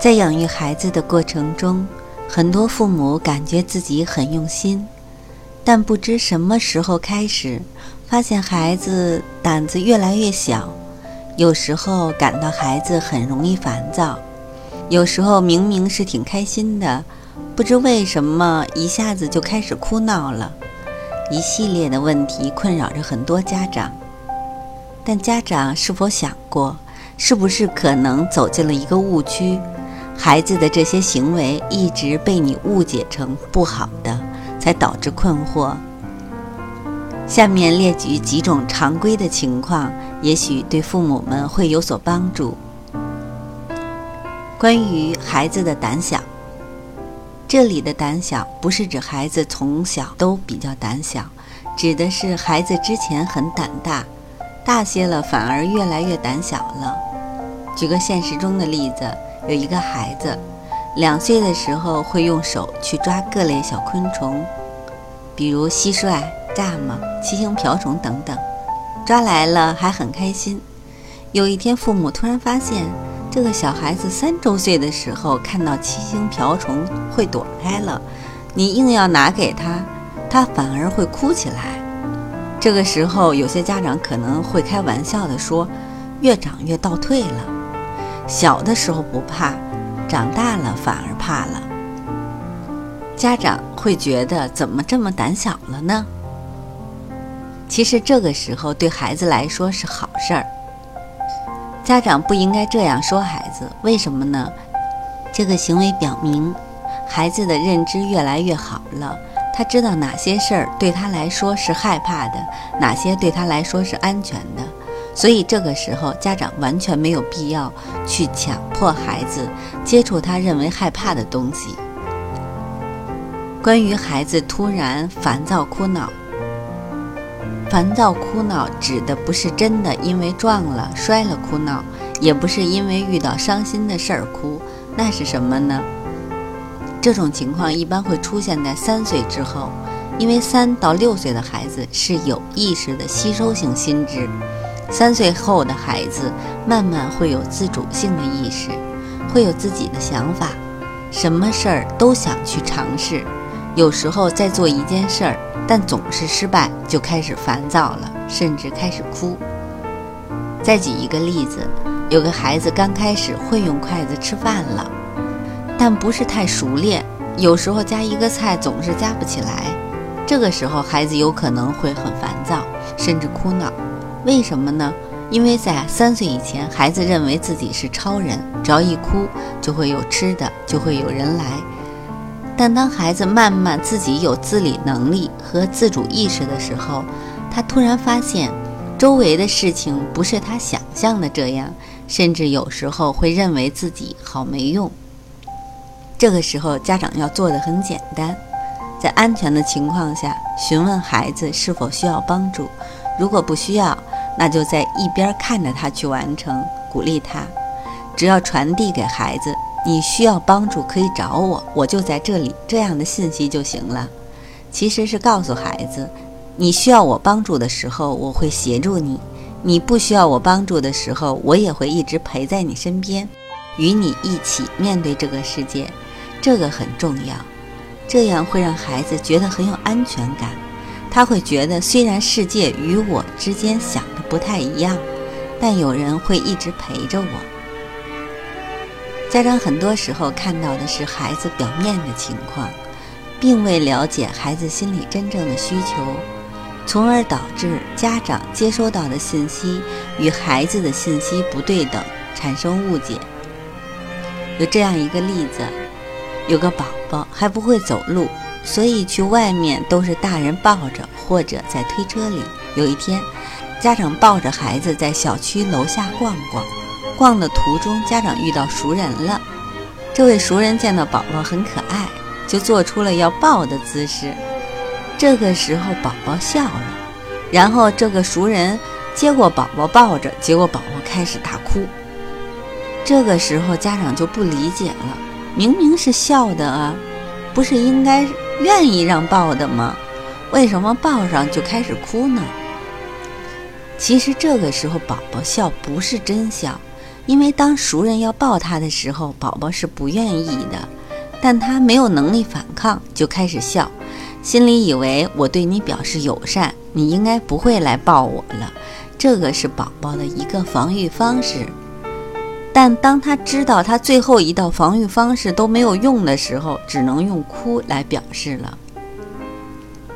在养育孩子的过程中，很多父母感觉自己很用心，但不知什么时候开始，发现孩子胆子越来越小，有时候感到孩子很容易烦躁，有时候明明是挺开心的，不知为什么一下子就开始哭闹了。一系列的问题困扰着很多家长，但家长是否想过，是不是可能走进了一个误区？孩子的这些行为一直被你误解成不好的，才导致困惑。下面列举几种常规的情况，也许对父母们会有所帮助。关于孩子的胆小，这里的胆小不是指孩子从小都比较胆小，指的是孩子之前很胆大，大些了反而越来越胆小了。举个现实中的例子。有一个孩子，两岁的时候会用手去抓各类小昆虫，比如蟋蟀、蚱蜢、七星瓢虫等等，抓来了还很开心。有一天，父母突然发现，这个小孩子三周岁的时候看到七星瓢虫会躲开了，你硬要拿给他，他反而会哭起来。这个时候，有些家长可能会开玩笑的说：“越长越倒退了。”小的时候不怕，长大了反而怕了。家长会觉得怎么这么胆小了呢？其实这个时候对孩子来说是好事儿。家长不应该这样说孩子，为什么呢？这个行为表明，孩子的认知越来越好了，他知道哪些事儿对他来说是害怕的，哪些对他来说是安全的。所以这个时候，家长完全没有必要去强迫孩子接触他认为害怕的东西。关于孩子突然烦躁哭闹，烦躁哭闹指的不是真的因为撞了摔了哭闹，也不是因为遇到伤心的事儿哭，那是什么呢？这种情况一般会出现在三岁之后，因为三到六岁的孩子是有意识的吸收性心智。三岁后的孩子慢慢会有自主性的意识，会有自己的想法，什么事儿都想去尝试。有时候在做一件事儿，但总是失败，就开始烦躁了，甚至开始哭。再举一个例子，有个孩子刚开始会用筷子吃饭了，但不是太熟练，有时候夹一个菜总是夹不起来。这个时候，孩子有可能会很烦躁，甚至哭闹。为什么呢？因为在三岁以前，孩子认为自己是超人，只要一哭就会有吃的，就会有人来。但当孩子慢慢自己有自理能力和自主意识的时候，他突然发现，周围的事情不是他想象的这样，甚至有时候会认为自己好没用。这个时候，家长要做的很简单，在安全的情况下询问孩子是否需要帮助，如果不需要。那就在一边看着他去完成，鼓励他。只要传递给孩子“你需要帮助可以找我，我就在这里”这样的信息就行了。其实是告诉孩子，你需要我帮助的时候，我会协助你；你不需要我帮助的时候，我也会一直陪在你身边，与你一起面对这个世界。这个很重要，这样会让孩子觉得很有安全感。他会觉得，虽然世界与我之间想的不太一样，但有人会一直陪着我。家长很多时候看到的是孩子表面的情况，并未了解孩子心里真正的需求，从而导致家长接收到的信息与孩子的信息不对等，产生误解。有这样一个例子，有个宝宝还不会走路。所以去外面都是大人抱着或者在推车里。有一天，家长抱着孩子在小区楼下逛逛，逛的途中，家长遇到熟人了。这位熟人见到宝宝很可爱，就做出了要抱的姿势。这个时候，宝宝笑了，然后这个熟人接过宝宝抱着，结果宝宝开始大哭。这个时候，家长就不理解了：明明是笑的啊，不是应该愿意让抱的吗？为什么抱上就开始哭呢？其实这个时候，宝宝笑不是真笑，因为当熟人要抱他的时候，宝宝是不愿意的，但他没有能力反抗，就开始笑。心里以为我对你表示友善，你应该不会来抱我了。这个是宝宝的一个防御方式。但当他知道他最后一道防御方式都没有用的时候，只能用哭来表示了。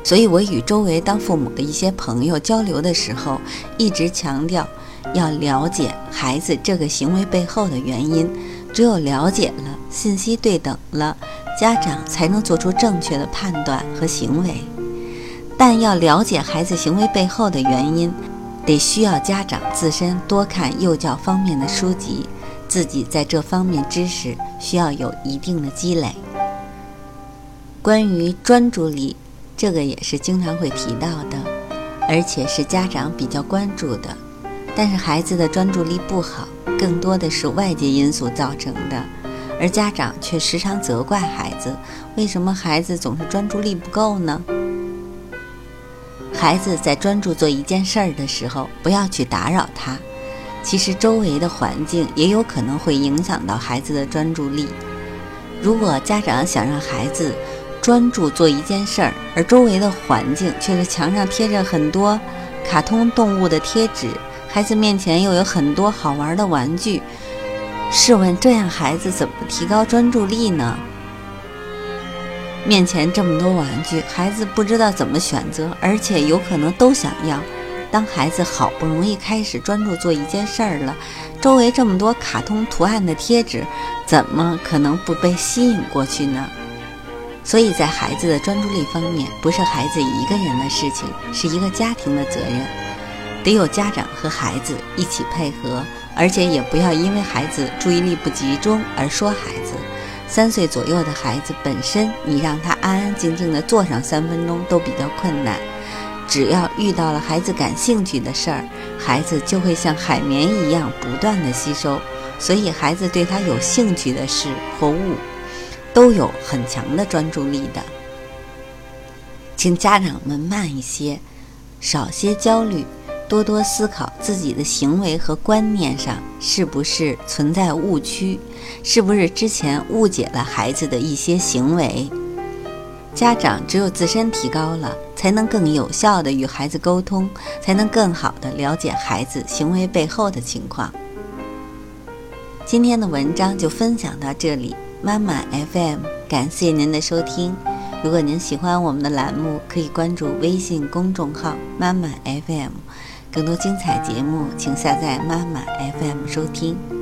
所以我与周围当父母的一些朋友交流的时候，一直强调要了解孩子这个行为背后的原因。只有了解了，信息对等了。家长才能做出正确的判断和行为，但要了解孩子行为背后的原因，得需要家长自身多看幼教方面的书籍，自己在这方面知识需要有一定的积累。关于专注力，这个也是经常会提到的，而且是家长比较关注的。但是孩子的专注力不好，更多的是外界因素造成的。而家长却时常责怪孩子，为什么孩子总是专注力不够呢？孩子在专注做一件事儿的时候，不要去打扰他。其实周围的环境也有可能会影响到孩子的专注力。如果家长想让孩子专注做一件事儿，而周围的环境却是墙上贴着很多卡通动物的贴纸，孩子面前又有很多好玩的玩具。试问这样孩子怎么提高专注力呢？面前这么多玩具，孩子不知道怎么选择，而且有可能都想要。当孩子好不容易开始专注做一件事儿了，周围这么多卡通图案的贴纸，怎么可能不被吸引过去呢？所以在孩子的专注力方面，不是孩子一个人的事情，是一个家庭的责任，得有家长和孩子一起配合。而且也不要因为孩子注意力不集中而说孩子。三岁左右的孩子本身，你让他安安静静的坐上三分钟都比较困难。只要遇到了孩子感兴趣的事儿，孩子就会像海绵一样不断的吸收。所以，孩子对他有兴趣的事或物，都有很强的专注力的。请家长们慢一些，少些焦虑。多多思考自己的行为和观念上是不是存在误区，是不是之前误解了孩子的一些行为。家长只有自身提高了，才能更有效地与孩子沟通，才能更好地了解孩子行为背后的情况。今天的文章就分享到这里，妈妈 FM，感谢您的收听。如果您喜欢我们的栏目，可以关注微信公众号妈妈 FM。更多精彩节目，请下载妈妈 FM 收听。